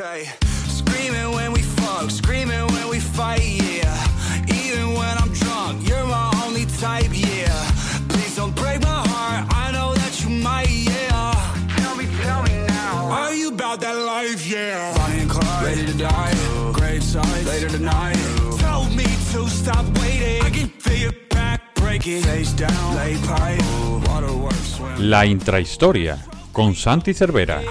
Okay, screaming when we fuck, screaming when we fight, yeah. Even when I'm drunk, you're my only type, yeah. Please don't break my heart, I know that you might, yeah. Tell me, tell me now. Are you about that life, yeah? Bonnie and Clyde, ready to die. Great sight, later tonight. Tell me to stop waiting. I can feel your back breaking. Face down, lay pipe, waterworks, swim. La intrahistoria con Santi Cervera.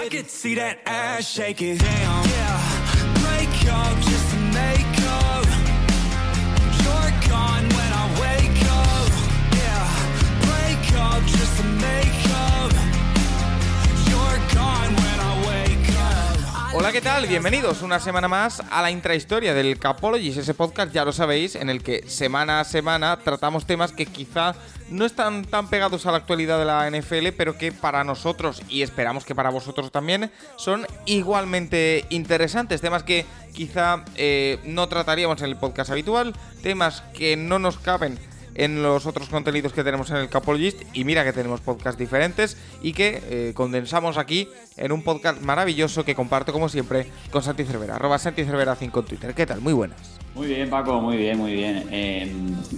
Hola, ¿qué tal? Bienvenidos una semana más a la intrahistoria del Capologis, ese podcast, ya lo sabéis, en el que semana a semana tratamos temas que quizá no están tan pegados a la actualidad de la NFL, pero que para nosotros, y esperamos que para vosotros también, son igualmente interesantes. Temas que quizá eh, no trataríamos en el podcast habitual, temas que no nos caben en los otros contenidos que tenemos en el Capologist y mira que tenemos podcasts diferentes y que eh, condensamos aquí en un podcast maravilloso que comparto como siempre con Santi Cervera, arroba Santi Cervera 5 en Twitter. ¿Qué tal? Muy buenas. Muy bien, Paco, muy bien, muy bien. Eh,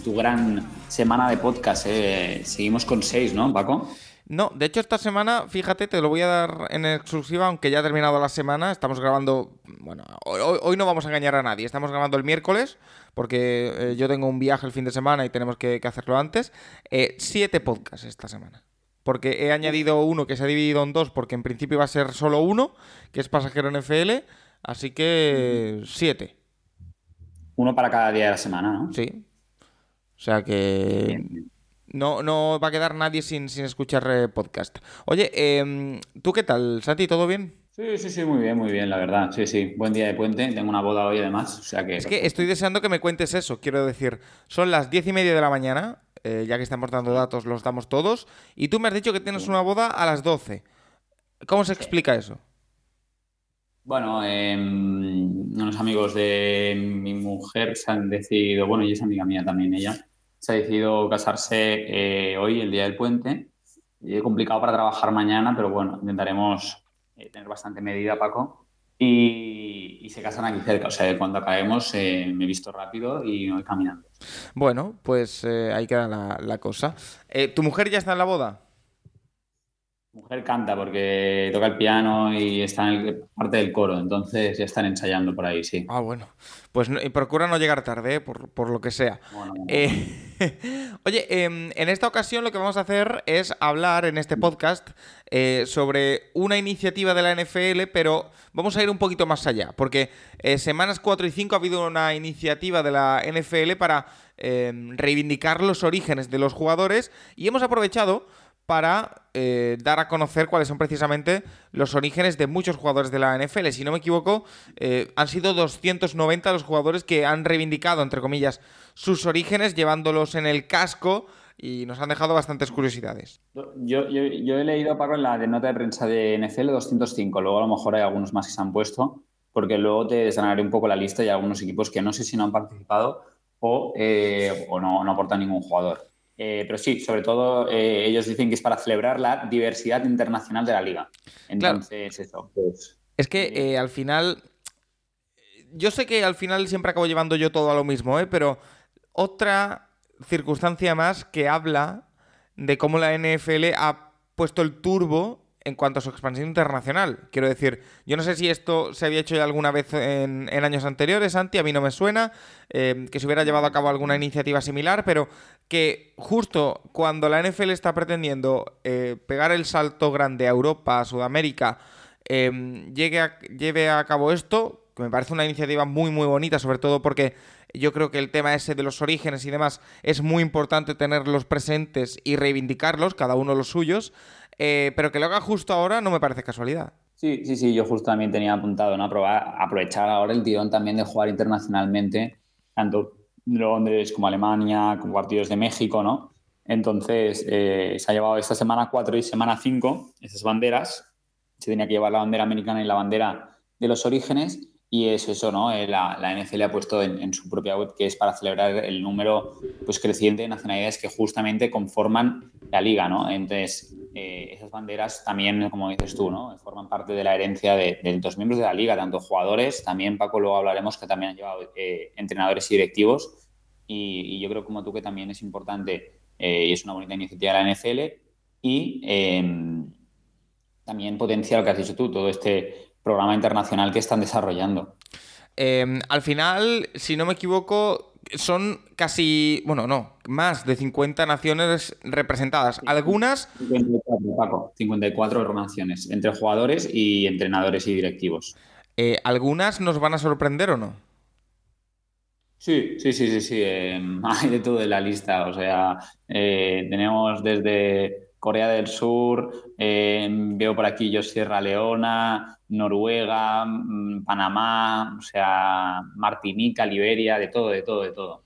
tu gran semana de podcast, eh. seguimos con seis, ¿no, Paco? No, de hecho esta semana, fíjate, te lo voy a dar en exclusiva, aunque ya ha terminado la semana, estamos grabando, bueno, hoy, no vamos a engañar a nadie, estamos grabando el miércoles, porque eh, yo tengo un viaje el fin de semana y tenemos que, que hacerlo antes, Eh, siete podcasts esta semana. Porque he añadido uno que se ha dividido en dos, porque en principio iba a ser solo uno, que es pasajero NFL, así que siete, Uno para cada día de la semana, ¿no? sí. O sea que no, no va a quedar nadie sin, sin escuchar eh, podcast. Oye, em, ¿tú qué tal, Santi? ¿Todo bien? Sí, sí, sí, muy bien, muy bien, la verdad. Sí, sí, buen día de puente. Tengo una boda hoy además, o sea que... Es que estoy deseando que me cuentes eso. Quiero decir, son las diez y media de la mañana, eh, ya que estamos dando datos, los damos todos, y tú me has dicho que tienes una boda a las 12. ¿Cómo se explica eso? Bueno, eh, unos amigos de mi mujer se han decidido, bueno, y es amiga mía también ella, se ha decidido casarse eh, hoy, el día del puente. Y es complicado para trabajar mañana, pero bueno, intentaremos eh, tener bastante medida, Paco. Y, se casan aquí cerca, o sea, cuando acabemos eh, me he visto rápido y voy caminando. Bueno, pues eh, ahí queda la, la cosa. Eh, ¿Tu mujer ya está en la boda? Mujer canta porque toca el piano y está en el- parte del coro, entonces ya están ensayando por ahí, sí. Ah, bueno. Pues no- y procura no llegar tarde, eh, por, por lo que sea. Bueno, Eh, oye, em, en esta ocasión lo que vamos a hacer es hablar en este podcast eh, sobre una iniciativa de la NFL, pero vamos a ir un poquito más allá, porque eh, semanas 4 y 5 ha habido una iniciativa de la NFL para em, reivindicar los orígenes de los jugadores y hemos aprovechado para eh, dar a conocer cuáles son precisamente los orígenes de muchos jugadores de la NFL. Si no me equivoco, eh, han sido 290 los jugadores que han reivindicado, entre comillas, sus orígenes, llevándolos en el casco y nos han dejado bastantes curiosidades. Yo, he leído, Paco, en la de nota de prensa de NFL 205, luego a lo mejor hay algunos más que se han puesto, porque luego te desgranaré un poco la lista y algunos equipos que no sé si no han participado o, eh, no, no aportan ningún jugador. Eh, pero sí, sobre todo eh, ellos dicen que es para celebrar la diversidad internacional de la liga. Entonces, eso, pues... Es que eh, al final. Yo sé que al final siempre acabo llevando yo todo a lo mismo, ¿eh? pero otra circunstancia más que habla de cómo la NFL ha puesto el turbo en cuanto a su expansión internacional. Quiero decir, yo no sé si esto se había hecho ya alguna vez en, años anteriores, Santi, a mí no me suena, eh, que se hubiera llevado a cabo alguna iniciativa similar, pero que justo cuando la NFL está pretendiendo eh, pegar el salto grande a Europa, a Sudamérica, eh, llegue lleve a cabo esto, que me parece una iniciativa muy muy bonita, sobre todo porque yo creo que el tema ese de los orígenes y demás es muy importante tenerlos presentes y reivindicarlos, cada uno los suyos, eh, pero que lo haga justo ahora no me parece casualidad. Sí, sí, sí, yo justo también tenía apuntado, ¿no? Probar, aprovechar ahora el tirón también de jugar internacionalmente, tanto Londres como Alemania, como partidos de México, ¿no? Entonces, eh, se ha llevado esta semana 4 y semana 5 esas banderas. Se tenía que llevar la bandera americana y la bandera de los orígenes. Y es eso, ¿no? Eh, la, la NFL ha puesto en, su propia web que es para celebrar el número pues, creciente de nacionalidades que justamente conforman la liga, ¿no? Entonces, eh, esas banderas también, como dices tú, ¿no? Forman parte de la herencia de, de, los miembros de la liga, tanto jugadores, también Paco, luego hablaremos que también han llevado eh, entrenadores y directivos. Y, yo creo como tú que también es importante y es una bonita iniciativa de la NFL y em, también potencia lo que has dicho tú, todo este programa internacional que están desarrollando. Em, al final, si no me equivoco, son casi, bueno, no, más de 50 naciones representadas. Algunas... 54, Paco, 54 naciones, entre jugadores y entrenadores y directivos. Eh, ¿Algunas nos van a sorprender o no? Sí, sí, sí, sí, sí. Em, hay de todo en la lista. O sea, eh, tenemos desde Corea del Sur, eh, veo por aquí yo Sierra Leona, Noruega, mm, Panamá, o sea, Martinica, Liberia, de todo, de todo, de todo.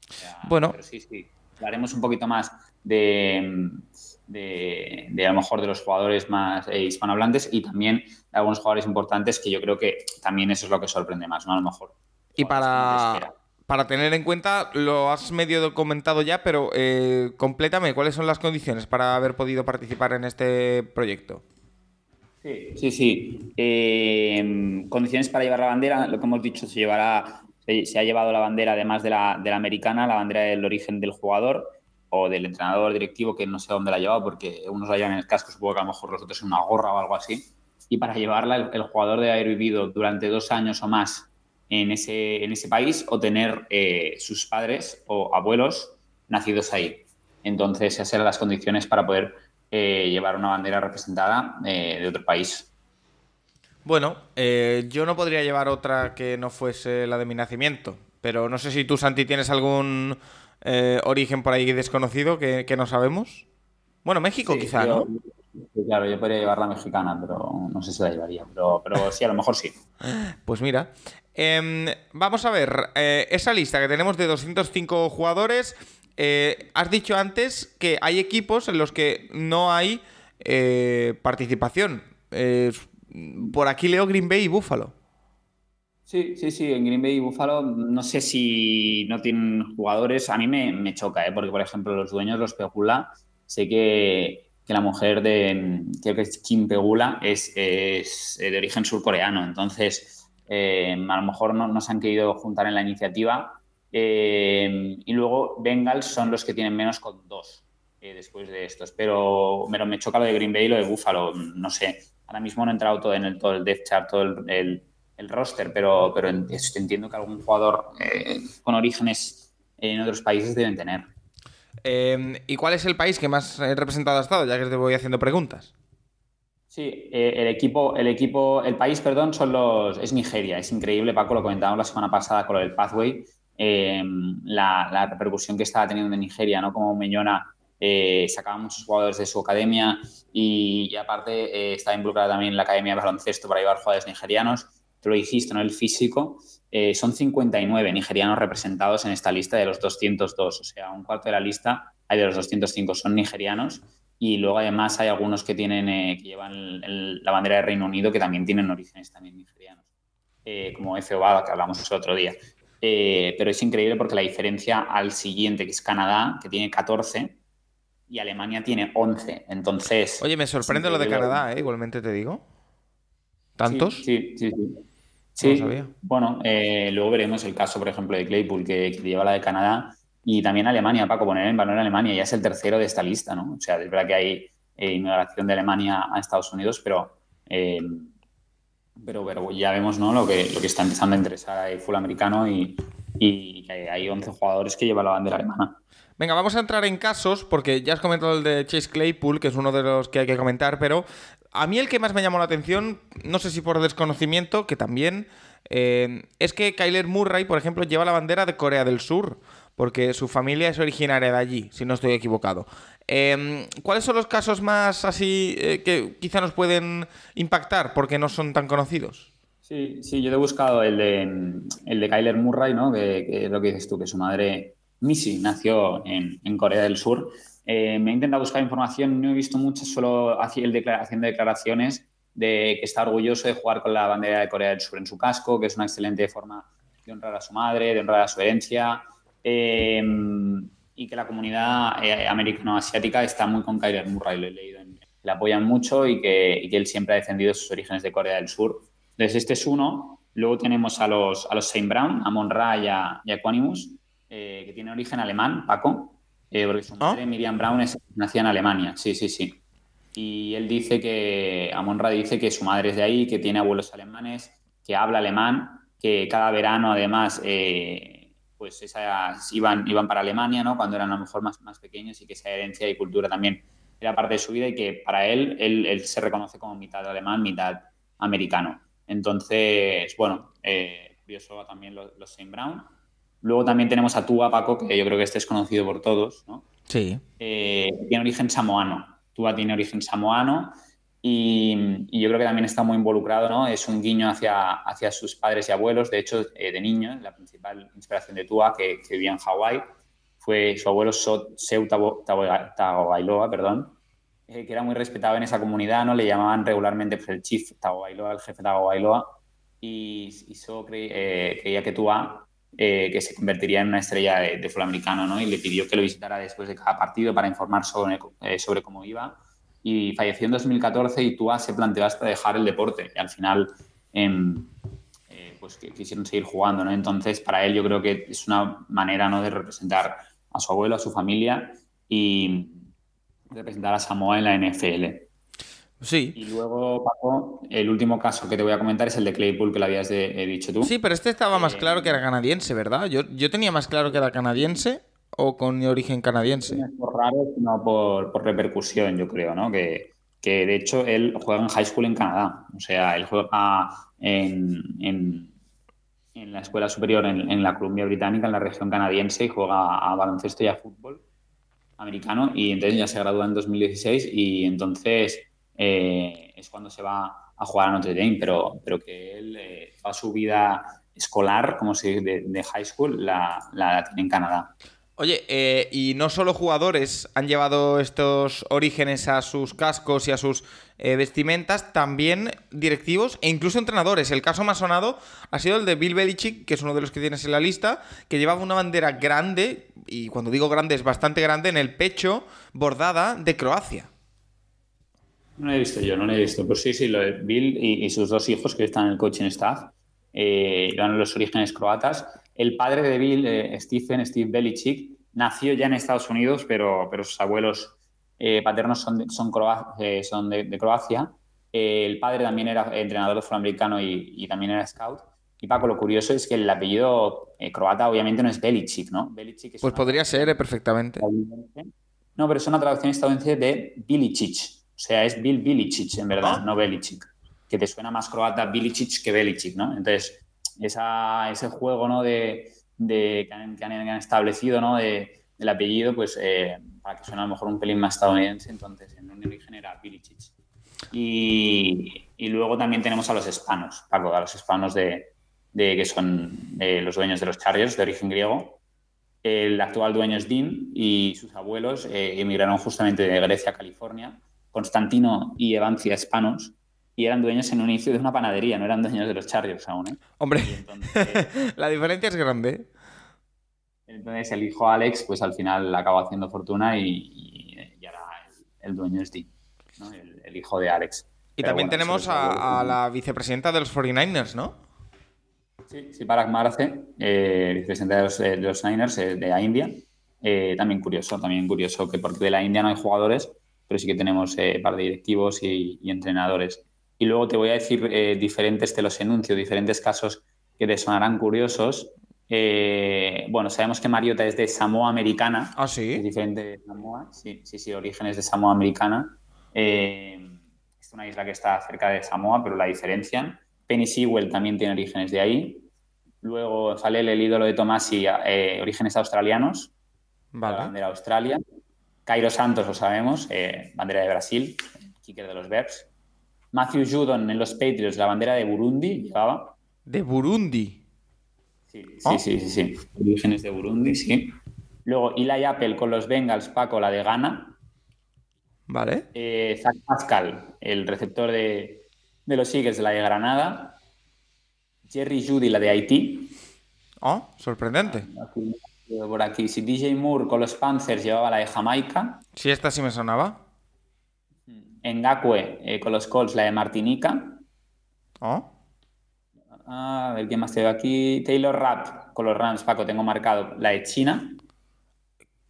bueno. Pero sí, sí, hablaremos un poquito más de, de, a lo mejor de los jugadores más eh, hispanohablantes y también de algunos jugadores importantes que yo creo que también eso es lo que sorprende más, ¿no? A lo mejor. Y para para tener en cuenta, lo has medio documentado ya, pero eh, complétame, ¿cuáles son las condiciones para haber podido participar en este proyecto? Sí, sí, sí. Em, condiciones para llevar la bandera, lo que hemos dicho, se llevará, se, ha llevado la bandera, además de la, de la, americana, la bandera del origen del jugador o del entrenador directivo, que no sé dónde la ha llevado, porque unos la llevan en el casco, supongo que a lo mejor los otros en una gorra o algo así. Y para llevarla, el jugador debe haber vivido durante dos años o más en ese, en ese país o tener eh, sus padres o abuelos nacidos ahí. Entonces, esas eran las condiciones para poder eh, llevar una bandera representada eh, de otro país. Bueno, yo no podría llevar otra que no fuese la de mi nacimiento, pero no sé si tú, Santi, tienes algún origen por ahí desconocido que, no sabemos. Bueno, México quizá, ¿no? Claro, yo podría llevar la mexicana, pero no sé si la llevaría. Pero, pero sí, a lo mejor sí. Pues mira, Em, vamos a ver, eh, esa lista que tenemos de 205 jugadores. Eh, has dicho antes que hay equipos en los que no hay eh, participación. por aquí leo Green Bay y Buffalo. Sí, sí, sí, en Green Bay y Buffalo no sé si no tienen jugadores. A mí me, choca, porque por ejemplo los dueños, los Pegula, sé que, la mujer de, creo que es Kim Pegula, es, es de origen surcoreano. Entonces, eh, a lo mejor no, se han querido juntar en la iniciativa. Eh, y luego Bengals son los que tienen menos con dos eh, después de estos. Pero, me choca lo de Green Bay y lo de Buffalo. No sé, ahora mismo no he entrado todo en el, todo el depth chart, todo el, roster, pero, pero entiendo que algún jugador con orígenes en otros países deben tener. ¿Y cuál es el país que más representado ha estado? Ya que te voy haciendo preguntas. Sí, eh, el equipo, el equipo, el país, perdón, son los, es Nigeria. Es increíble, Paco, lo comentábamos la semana pasada con del Pathway, em, la, repercusión que estaba teniendo en Nigeria, ¿no? Como Meñona eh, sacaba muchos jugadores de su academia y, aparte eh, estaba involucrada también en la academia de baloncesto para llevar jugadores nigerianos. Tú lo dijiste, ¿no? El físico. Son 59 nigerianos representados en esta lista de los 202, o sea, un cuarto de la lista hay de los 205 son nigerianos y luego además hay algunos que tienen eh, que llevan la bandera de Reino Unido que también tienen orígenes también nigerianos, eh, como FOA que hablamos el otro día. Eh, pero es increíble porque la diferencia al siguiente, que es Canadá, que tiene 14, y Alemania tiene 11. Entonces. Oye, me sorprende lo de Canadá, igualmente te digo. ¿Tantos? Sí, sí, sí. Sí, bueno, luego veremos el caso, por ejemplo, de Claypool, que, que lleva la de Canadá y también Alemania, Paco, poner en valor a Alemania, ya es el tercero de esta lista, ¿no? O sea, es verdad que hay eh, inmigración de Alemania a Estados Unidos, pero, eh, pero, pero, ya vemos ¿no? lo, que, lo que está empezando a interesar al fútbol americano y, y hay 11 jugadores que llevan la bandera alemana. Venga, vamos a entrar en casos, porque ya has comentado el de Chase Claypool, que es uno de los que hay que comentar, pero a mí el que más me llamó la atención, no sé si por desconocimiento, que también, eh, es que Kyler Murray, por ejemplo, lleva la bandera de Corea del Sur porque su familia es originaria de allí, si no estoy equivocado. Em, ¿Cuáles son los casos más así eh, que quizá nos pueden impactar porque no son tan conocidos? Sí, sí, yo he buscado el de, el de Kyler Murray, ¿no? Que, es lo que dices tú, que su madre Missy nació en, Corea del Sur. Eh, me he intentado buscar información, no he visto mucho, solo haciendo declaraciones de que está orgulloso de jugar con la bandera de Corea del Sur en su casco, que es una excelente forma de honrar a su madre, de honrar a su herencia. Eh, y que la comunidad eh, americano-asiática está muy con Kyler Murray, lo he leído. le apoyan mucho y que, él siempre ha defendido sus orígenes de Corea del Sur. Entonces, este es uno. Luego tenemos a los, a los Saint Brown, a Monra y a, y eh, que tienen origen alemán, Paco, eh, porque su madre, Miriam Brown, es, nacida en Alemania. Sí, sí, sí. Y él dice que, Amon-Ra dice que su madre es de ahí, que tiene abuelos alemanes, que habla alemán, que cada verano además eh, pues esas iban, iban para Alemania, ¿no? Cuando eran a lo mejor más, más pequeños y que esa herencia y cultura también era parte de su vida y que para él, él, él se reconoce como mitad alemán, mitad americano. Entonces, bueno, eh, curioso también los, los Saint Brown. Luego también tenemos a Tua Paco, que yo creo que este es conocido por todos, ¿no? Sí. Eh, tiene origen samoano. Tua tiene origen samoano y, y, yo creo que también está muy involucrado, ¿no? Es un guiño hacia, hacia sus padres y abuelos. De hecho, eh, de niño, la principal inspiración de Tua, que, que vivía en Hawái, fue su abuelo Seu Tagovailoa, perdón, eh, que era muy respetado en esa comunidad, ¿no? Le llamaban regularmente pues, el chief Tagovailoa, el jefe Tagovailoa, y, y so cre, eh, creía que Tua eh, que se convertiría en una estrella de, de, fútbol americano, ¿no? Y le pidió que lo visitara después de cada partido para informar sobre, eh, sobre cómo iba. Y falleció en 2014 y Tua se planteó hasta dejar el deporte. Y al final, eh, pues quisieron seguir jugando, ¿no? Entonces, para él yo creo que es una manera, ¿no? De representar a su abuelo, a su familia y representar a Samoa en la NFL. Sí. Y luego, Paco, el último caso que te voy a comentar es el de Claypool, que lo habías de, eh, dicho tú. Sí, pero este estaba más claro que era canadiense, ¿verdad? Yo, yo tenía más claro que era canadiense o con origen canadiense. No es por raro, sino por, por, repercusión, yo creo, ¿no? Que, que, de hecho él juega en high school en Canadá. O sea, él juega en, en, en la escuela superior en, en, la Columbia Británica, en la región canadiense, y juega a baloncesto y a fútbol americano. Y entonces ya se gradúa en 2016 y entonces eh, es cuando se va a jugar a Notre Dame, pero, pero que él eh, toda su vida escolar, como dice, de, high school, la, la, tiene en Canadá. Oye, eh, y no solo jugadores han llevado estos orígenes a sus cascos y a sus eh, vestimentas, también directivos e incluso entrenadores. El caso más sonado ha sido el de Bill Belichick, que es uno de los que tienes en la lista, que llevaba una bandera grande, y cuando digo grande es bastante grande, en el pecho, bordada de Croacia. No lo he visto yo, no lo he visto. Pues sí, sí, lo de Bill y, y sus dos hijos que están en el coaching staff, eh, eran los orígenes croatas. El padre de Bill, eh, Stephen, Steve Belichick, nació ya en Estados Unidos, pero, pero sus abuelos eh, paternos son de, son, Croa son de, de Croacia. el padre también era entrenador de fútbol americano y, y, también era scout. Y Paco, lo curioso es que el apellido croata obviamente no es Belichick, ¿no? Belichick es pues podría ser, perfectamente. No, pero es una traducción estadounidense de Bilicic. O sea, es Bill Bilicic, en verdad, ¿Ah? no Belicic. Que te suena más croata Bilicic que Belicic, ¿no? Entonces, esa, ese juego, ¿no? De, de que, han, que, han, establecido, ¿no? De, del apellido, pues eh, para que suene a lo mejor un pelín más estadounidense, entonces en un origen era Bilicic. Y, y, luego también tenemos a los hispanos, Paco, a los hispanos de, de que son eh, los dueños de los Chargers, de origen griego. El actual dueño es Dean y sus abuelos eh, emigraron justamente de Grecia a California Constantino y Evancia Hispanos, y eran dueños en un inicio de una panadería, no eran dueños de los Chargers aún. ¿eh? Hombre, entonces, la diferencia es grande. Entonces el hijo Alex, pues al final acabó haciendo fortuna y, y, y ahora el, el, dueño es Dean, ¿no? el, el, hijo de Alex. Y Pero también bueno, tenemos a, a, la vicepresidenta de los 49ers, ¿no? Sí, sí Parag Marce, eh, vicepresidenta de los, de los Niners eh, de la India. Eh, también curioso, también curioso que porque de la India no hay jugadores, pero sí que tenemos eh, par de directivos y, y, entrenadores. Y luego te voy a decir eh, diferentes, te los enuncio, diferentes casos que te sonarán curiosos. Eh, bueno, sabemos que Mariota es de Samoa Americana. Ah, sí. Es diferente de Samoa. Sí, sí, sí, orígenes de Samoa Americana. Eh, es una isla que está cerca de Samoa, pero la diferencian. Penny Sewell también tiene orígenes de ahí. Luego Falel, el ídolo de Tomasi, eh, orígenes australianos. Vale. La bandera Australia. Cairo Santos, lo sabemos, eh, bandera de Brasil, kicker de los Bears. Matthew Judon en los Patriots, la bandera de Burundi llevaba. ¿De Burundi? Sí, sí, oh. sí, sí, sí. Orígenes de Burundi, sí. Luego Eli Apple con los Bengals, Paco, la de Ghana. Vale. Eh, Zach Pascal, el receptor de, de los Eagles, la de Granada. Jerry Judy, la de Haití. Oh, sorprendente. Aquí, por aquí. Si DJ Moore con los Panthers llevaba la de Jamaica. Sí, esta sí me sonaba. Ngakwe eh, con los Colts, la de Martinica. Oh. A ver quién más tengo aquí. Taylor Rapp con los Rams, Paco, tengo marcado la de China.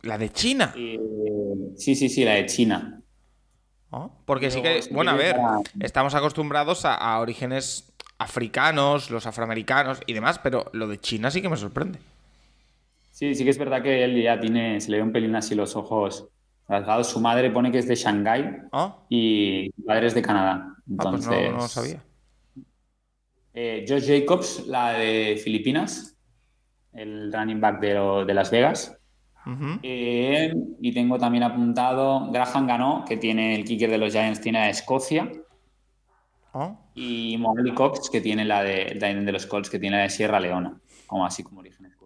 La de China. Eh, sí, sí, sí, la de China. Oh, Porque sí que, bueno, a ver, para- estamos acostumbrados a, a orígenes africanos, los afroamericanos y demás, pero lo de China sí que me sorprende. Sí, sí que es verdad que él ya tiene, se le ve un pelín así los ojos rasgados. Su madre pone que es de Shanghái Oh, y su padre es de Canadá. ah, pues Entonces, no, no lo sabía. Eh, Josh Jacobs, la de Filipinas, el running back de, lo- de Las Vegas. Eh, y tengo también apuntado Graham ganó, que tiene el kicker de los Giants, tiene la de Escocia. Oh. Y Molly Cox, que tiene la de, el de los Colts, que tiene la de Sierra Leona. Como así como curiosos.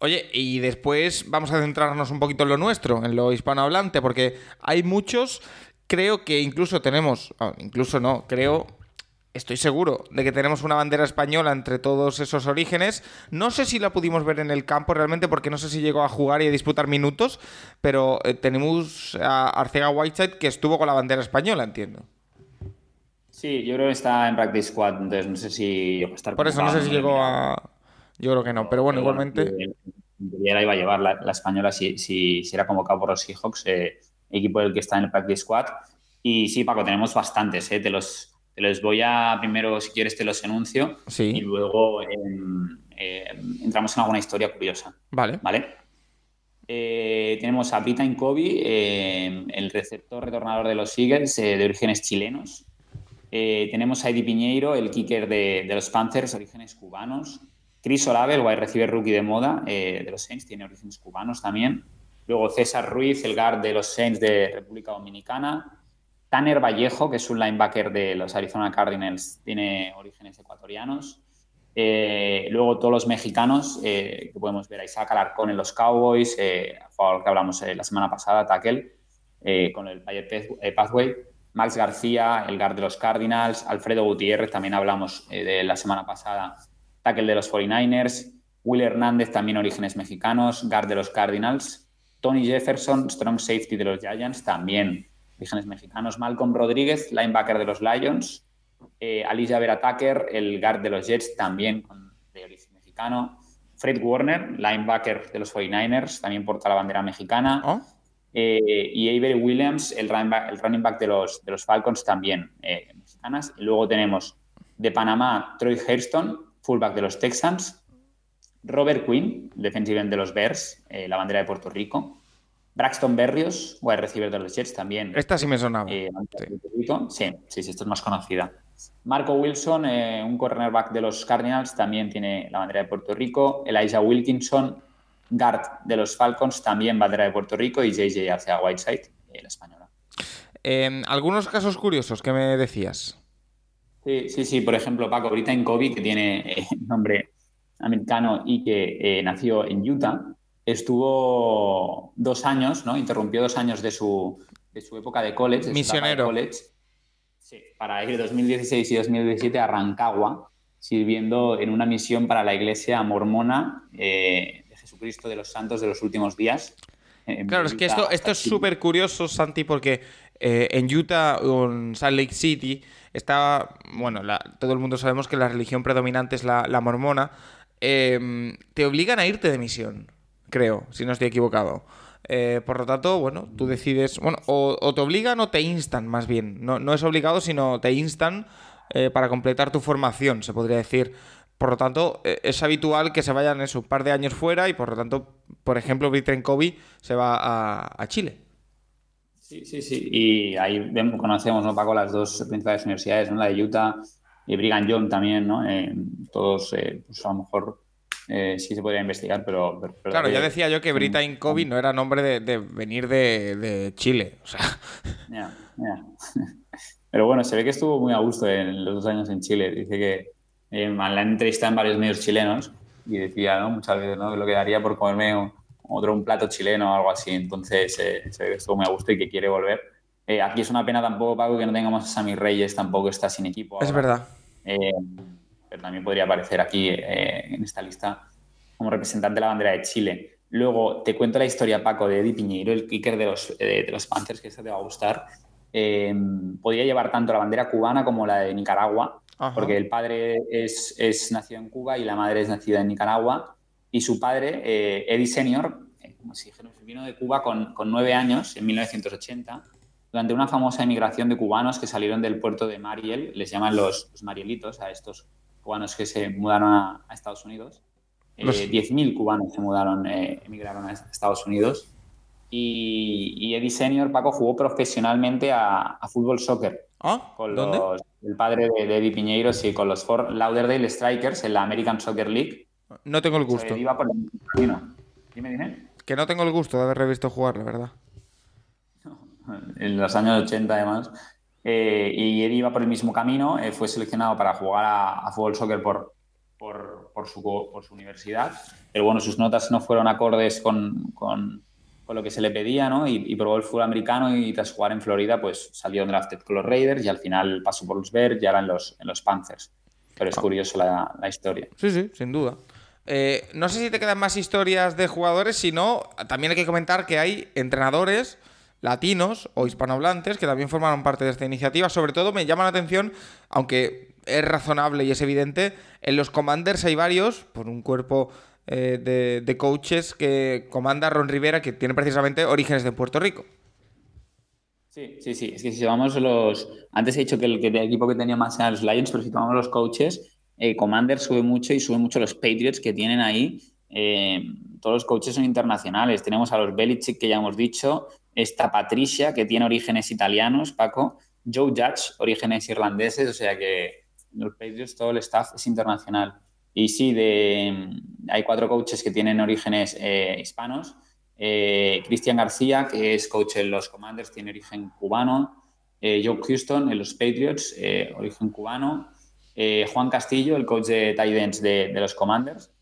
Oye, y después vamos a centrarnos un poquito en lo nuestro, en lo hispanohablante, porque hay muchos, creo que incluso tenemos, ah, incluso no, creo, estoy seguro de que tenemos una bandera española entre todos esos orígenes. No sé si la pudimos ver en el campo realmente, porque no sé si llegó a jugar y a disputar minutos, pero eh, tenemos a Arcega Whiteside que estuvo con la bandera española, entiendo. Sí, yo creo que está en Practice Squad, entonces no sé si estar Por eso no sé si llegó a... Yo creo que no, pero bueno, igualmente... iba a llevar la, la española si, si, si era convocado por los Seahawks, eh, equipo del que está en el Practice Squad. Y sí, Paco, tenemos bastantes. eh, Te, los, te los voy a, primero, si quieres, te los enuncio. Y Sí, luego em, eh, entramos en alguna historia curiosa. vale. ¿Vale? Eh, tenemos a Pita Kobe, eh, el receptor retornador de los Eagles, de orígenes chilenos. Tenemos a Eddie Piñeiro, el kicker de, de los Panthers, orígenes cubanos. Chris Olave, el wide receiver rookie de moda eh, de los Saints, tiene orígenes cubanos también. Luego César Ruiz, el guard de los Saints de República Dominicana. Tanner Vallejo, que es un linebacker de los Arizona Cardinals, tiene orígenes ecuatorianos. Eh, luego todos los mexicanos eh, que podemos ver a Isaac Alarcón en los Cowboys, a que hablamos la semana pasada, Tackle, con el Bayer Path- Pathway. Max García, el guard de los Cardinals. Alfredo Gutiérrez, también hablamos de la semana pasada, tackle de los 49ers. Will Hernández, también orígenes mexicanos, guard de los Cardinals. Tony Jefferson, strong safety de los Giants, también orígenes mexicanos. Malcolm Rodríguez, linebacker de los Lions. Eh, Alicia Vera Tucker, el guard de los Jets, también de origen mexicano. Fred Warner, linebacker de los 49ers, también porta la bandera mexicana. Oh, Eh, y Avery Williams, el running back, el running back de, los, de los Falcons, también eh, mexicanas. Y luego tenemos de Panamá Troy Hairston, fullback de los Texans. Robert Quinn, defensive end de los Bears, eh, la bandera de Puerto Rico. Braxton Berrios, wide receiver de los Jets, también. esta sí me sonaba. eh, Sí. sí, sí, sí, esto es más conocida. Marco Wilson, eh, un cornerback de los Cardinals, también tiene la bandera de Puerto Rico. Elijah Wilkinson, guard de los Falcons, también bandera de Puerto Rico. Y JJ hacia Whiteside, la española. Eh, algunos casos curiosos que me decías. Sí, sí, sí. Por ejemplo, Paco Britain Kobe, que tiene eh, nombre americano y que eh, nació en Utah, estuvo dos años, ¿no? Interrumpió dos años de su, de su época de college. etapa de Misionero. college, sí, para ir 2016 y 2017 a Rancagua, sirviendo en una misión para la iglesia mormona eh, de Jesucristo de los Santos de los últimos días. Claro, es que esto, esto es súper curioso, Santi, porque eh, en Utah o en Salt Lake City está, bueno, la- todo el mundo sabemos que la religión predominante es la, mormona. Eh, te obligan a irte de misión, creo, si no estoy equivocado. Eh, por lo tanto, bueno, tú decides, bueno, o, te obligan o te instan, más bien. No, no es obligado, sino te instan eh, para completar tu formación, se podría decir. Por lo tanto, eh, es habitual que se vayan eso, un par de años fuera y por lo tanto, por ejemplo, Britren Kobe se va a Chile. Sí, sí, sí. Y ahí vemos- conocemos, ¿no, Paco, las dos principales universidades, ¿no? La de Utah y Brigham Young también, ¿no? Eh, todos, eh, pues a lo mejor eh, sí se podría investigar, pero... pero- Claro, ya decía yo que Britain Kobe no era nombre de, de venir de, de Chile. O sea, Ya, ya. Pero bueno, se ve que estuvo muy a gusto en los dos años en Chile. Dice que eh, la han entrevistado en varios medios chilenos y decía, ¿no? Muchas veces, ¿no? Lo que daría por comerme un- otro un plato chileno o algo así. Entonces, eh, se estuvo muy a gusto y que quiere volver. Eh, aquí es una pena tampoco, Paco, que no tengamos a Sammy Reyes, tampoco está sin equipo. Es ahora. verdad. Eh, pero también podría aparecer aquí eh, en esta lista como representante de la bandera de Chile. Luego te cuento la historia, Paco, de Eddie Piñeiro, el kicker de los, eh, de los Panthers, que esta te va a gustar. Eh, podía llevar tanto la bandera cubana como la de Nicaragua, Ajá. porque el padre es, es nacido en Cuba y la madre es nacida en Nicaragua. Y su padre, eh, Eddie Senior, eh, como si vino de Cuba con, con nueve años, en 1980, durante una famosa emigración de cubanos que salieron del puerto de Mariel, les llaman los, los Marielitos a estos cubanos que se mudaron a, a Estados Unidos. Eh, Los- 10.000 cubanos se mudaron, eh, emigraron a Estados Unidos. Y, y Eddie Senior, Paco, jugó profesionalmente a, a fútbol soccer ¿Ah? con ¿Dónde? los, el padre de, de Eddie Piñeiro, sí, con los Fort Lauderdale Strikers en la American Soccer League. No tengo el gusto. iba por el camino. Dime, dime. Que no tengo el gusto de haberle visto jugar, la verdad. En los años 80, además. Eh, y Eddie iba por el mismo camino. eh, fue seleccionado para jugar a, a fútbol soccer por, por, por su, por su universidad. Pero bueno, sus notas no fueron acordes con, con, con lo que se le pedía, ¿no? Y, y probó el fútbol americano y tras jugar en Florida, pues salió drafted con los Raiders y al final pasó por los Bears y ahora en los, en los Panthers. Pero es curioso la, la historia. Sí, sí, sin duda. Eh, no sé si te quedan más historias de jugadores, si no, también hay que comentar que hay entrenadores latinos o hispanohablantes que también formaron parte de esta iniciativa. Sobre todo me llama la atención, aunque es razonable y es evidente, en los Commanders hay varios, por un cuerpo eh, de, de coaches que comanda Ron Rivera, que tiene precisamente orígenes de Puerto Rico. Sí, sí, sí. Es que si tomamos los. Antes he dicho que el, que el equipo que tenía más eran los Lions, pero si tomamos los coaches, eh, Commander sube mucho y sube mucho los Patriots que tienen ahí. Eh, todos los coaches son internacionales. Tenemos a los Belichick, que ya hemos dicho. Esta Patricia, que tiene orígenes italianos, Paco. Joe Judge, orígenes irlandeses. O sea que los Patriots, todo el staff es internacional. Y sí, hay cuatro coaches que tienen orígenes eh, hispanos. Eh, Cristian García, que es coach en los Commanders, tiene origen cubano. Joe Houston en los Patriots, origen cubano. Eh, Juan Castillo, el coach de tight ends de, de los Commanders.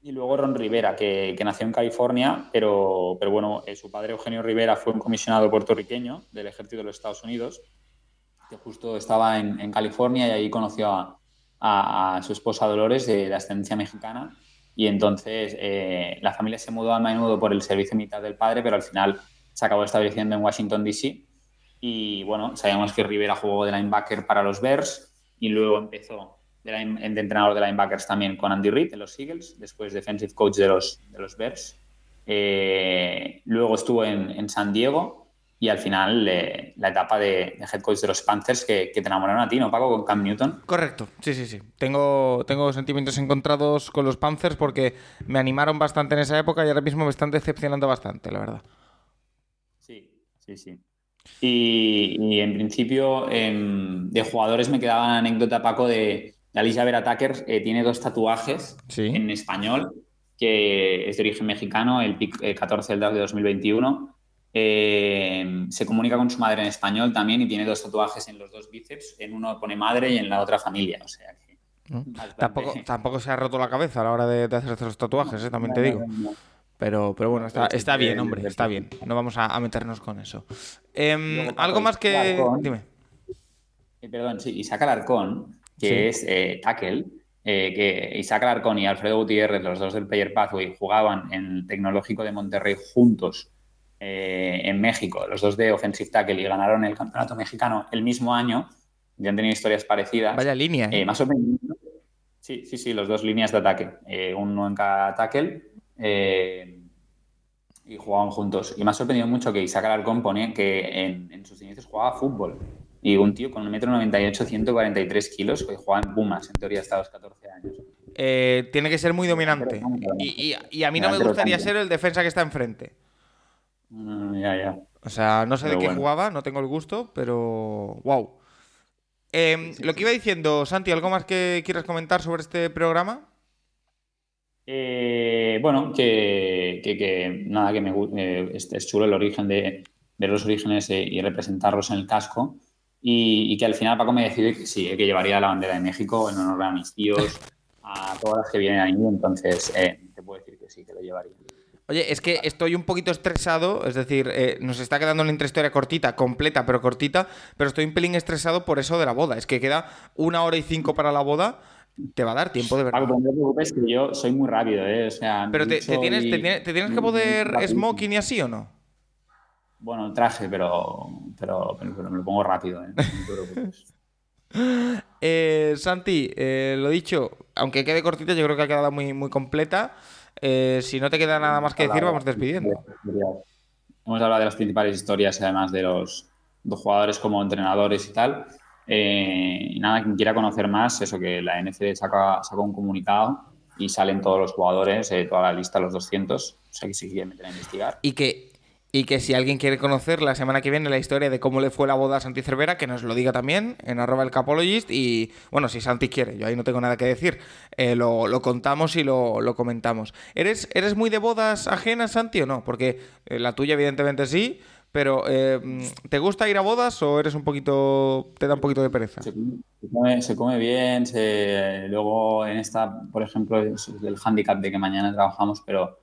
Y luego Ron Rivera, que, nació en California, pero, pero bueno, eh, su padre Eugenio Rivera fue un comisionado puertorriqueño del ejército de los Estados Unidos, que justo estaba en, California y ahí conoció a, su esposa Dolores, de, de ascendencia mexicana. Y entonces eh, la familia se mudó a menudo por el servicio militar del padre, pero al final se acabó estableciendo en Washington, D.C. Y bueno, sabíamos que Rivera jugó de linebacker para los Bears y luego empezó de, line- de entrenador de linebackers también con Andy Reid en los Eagles, después defensive coach de los, de los Bears. Eh, luego estuvo en, en San Diego y al final eh, la etapa de, de head coach de los Panthers que, que te enamoraron a ti, ¿no, Paco? Con Cam Newton. Correcto, sí, sí, sí. Tengo, tengo sentimientos encontrados con los Panthers porque me animaron bastante en esa época y ahora mismo me están decepcionando bastante, la verdad. Sí, sí, sí. Y, y en principio, em, de jugadores me quedaba la anécdota, Paco, de, de Alicia Vera Tucker. eh, tiene dos tatuajes Sí. en español, que es de origen mexicano, el PIC eh, 14 del draft de 2021. Eh, se comunica con su madre en español también y tiene dos tatuajes en los dos bíceps. En uno pone madre y en la otra familia. O sea que. ¿no? bastante- Tampoco, tampoco se ha roto la cabeza a la hora de, de hacerse los tatuajes, ¿eh? también te digo. Pero, pero bueno, está, está bien, hombre, está bien. No vamos a, a meternos con eso. Em, algo más que... Alarcón. Dime. Eh, perdón, sí, Isaac Alarcón, que Sí. es eh, tackle, eh, que Isaac Alarcón y Alfredo Gutiérrez, los dos del Player Pathway, jugaban en el Tecnológico de Monterrey juntos eh, en México, los dos de Offensive Tackle, y ganaron el campeonato mexicano el mismo año. Ya han tenido historias parecidas. Vaya línea, más o menos. Sí, sí, sí, los dos líneas de ataque, uno en cada tackle. Eh, y jugaban juntos. Y me ha sorprendido mucho que Isaac Alarcón pone que en, en sus inicios jugaba fútbol. Y un tío con 1,98m, 143 kilos, que jugaba en Pumas, en teoría hasta los 14 años. Eh, tiene que ser muy dominante. Y, y- y a mí no me gustaría ser el defensa que está enfrente. Mm, ya, ya. O sea, no sé Pero de qué bueno. jugaba, no tengo el gusto, pero wow. Em, lo que iba diciendo, Santi, ¿algo más que quieras comentar sobre este programa? Eh, bueno, que, que- que nada, que me eh, es, es chulo el origen de ver los orígenes eh, y representarlos en el casco. Y, y que al final Paco me decide que sí, que llevaría la bandera de México en honor a mis tíos, a todas las que vienen ahí. Entonces, eh, te puedo decir que sí, que lo llevaría. Oye, es que estoy un poquito estresado, es decir, eh, nos está quedando una intrahistoria cortita, completa, pero cortita, pero estoy un pelín estresado por eso de la boda. Es que queda una hora y cinco para la boda, te va a dar tiempo de verdad. No te preocupes que yo soy muy rápido, ¿eh? O sea, Pero te, te tienes, y- te, tienes, te tienes que poder smoking y así o no? Bueno, traje, pero, pero, pero, pero me lo pongo rápido, ¿eh? No te preocupes. Eh, Santi, eh, lo dicho, aunque quede cortita, yo creo que ha quedado muy, muy completa. Eh, si no te queda nada más que decir, vamos despidiendo. Hemos hablado de las principales historias, además de los, dos jugadores como entrenadores y tal. Eh, y nada, quien quiera conocer más, eso que la NFL saca, saca un comunicado y salen todos los jugadores, eh, toda la lista, los 200. O sea que si quieren meter a investigar. Y que, y que si alguien quiere conocer la semana que viene la historia de cómo le fue la boda a Santi Cervera, que nos lo diga también en arroba el capologist. Y bueno, si Santi quiere, yo ahí no tengo nada que decir. eh, lo, lo contamos y lo, lo comentamos. ¿Eres, ¿Eres muy de bodas ajenas, Santi, o no? Porque eh, la tuya, evidentemente, sí. Pero, eh, ¿te gusta ir a bodas o eres un poquito. te da un poquito de pereza? Se come, se bien, se- luego en esta, por ejemplo, es el handicap de que mañana trabajamos, pero,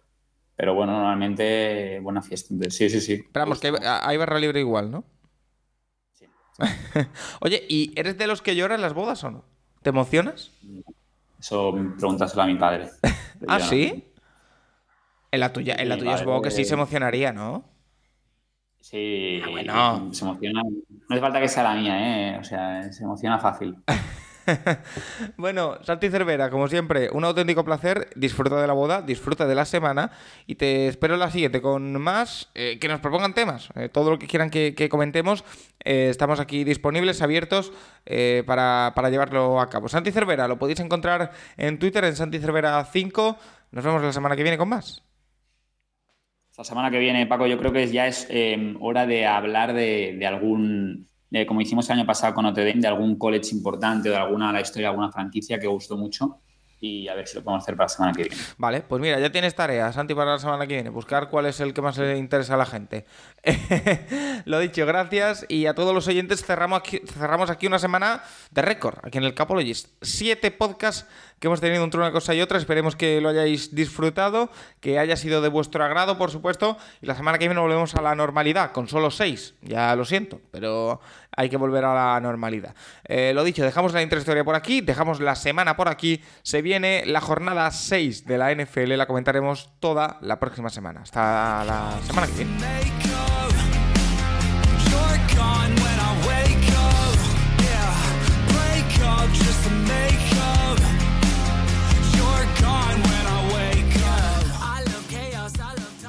pero bueno, normalmente buena fiesta. Entonces, sí, sí, sí. Pero vamos, que hay, hay barra libre igual, ¿no? Sí. Oye, ¿y eres de los que lloran en las bodas o no? ¿Te emocionas? Eso pregúntaselo a mi padre. ¿Ah, no. sí? En la tuya, en la tuya supongo que sí se emocionaría, ¿no? Sí, Ah, bueno. se emociona. No hace falta que sea la mía, ¿eh? O sea, se emociona fácil. Bueno, Santi Cervera, como siempre, un auténtico placer. Disfruta de la boda, disfruta de la semana y te espero la siguiente con más. eh, que nos propongan temas. eh, todo lo que quieran que, que comentemos, eh, estamos aquí disponibles, abiertos eh, para, para llevarlo a cabo. Santi Cervera, lo podéis encontrar en Twitter en Santi Cervera 5. Nos vemos la semana que viene con más. La semana que viene, Paco, yo creo que ya es eh, hora de hablar de, de algún, de, como hicimos el año pasado con Notre Dame, de algún college importante o de alguna la historia alguna franquicia que gustó mucho y a ver si lo podemos hacer para la semana que viene. Vale, pues mira, ya tienes tarea, Santi, para la semana que viene. Buscar cuál es el que más le interesa a la gente. Lo dicho, gracias. Y a todos los oyentes cerramos aquí, cerramos aquí una semana de récord, aquí en el Capologist. Siete podcasts que hemos tenido entre una cosa y otra. Esperemos que lo hayáis disfrutado, que haya sido de vuestro agrado, por supuesto. Y la semana que viene volvemos a la normalidad, con solo seis. Ya lo siento, pero hay que volver a la normalidad. Eh, lo dicho, dejamos la intrahistoria por aquí, dejamos la semana por aquí. Se viene la jornada 6 de la NFL, la comentaremos toda la próxima semana. Hasta la semana que viene.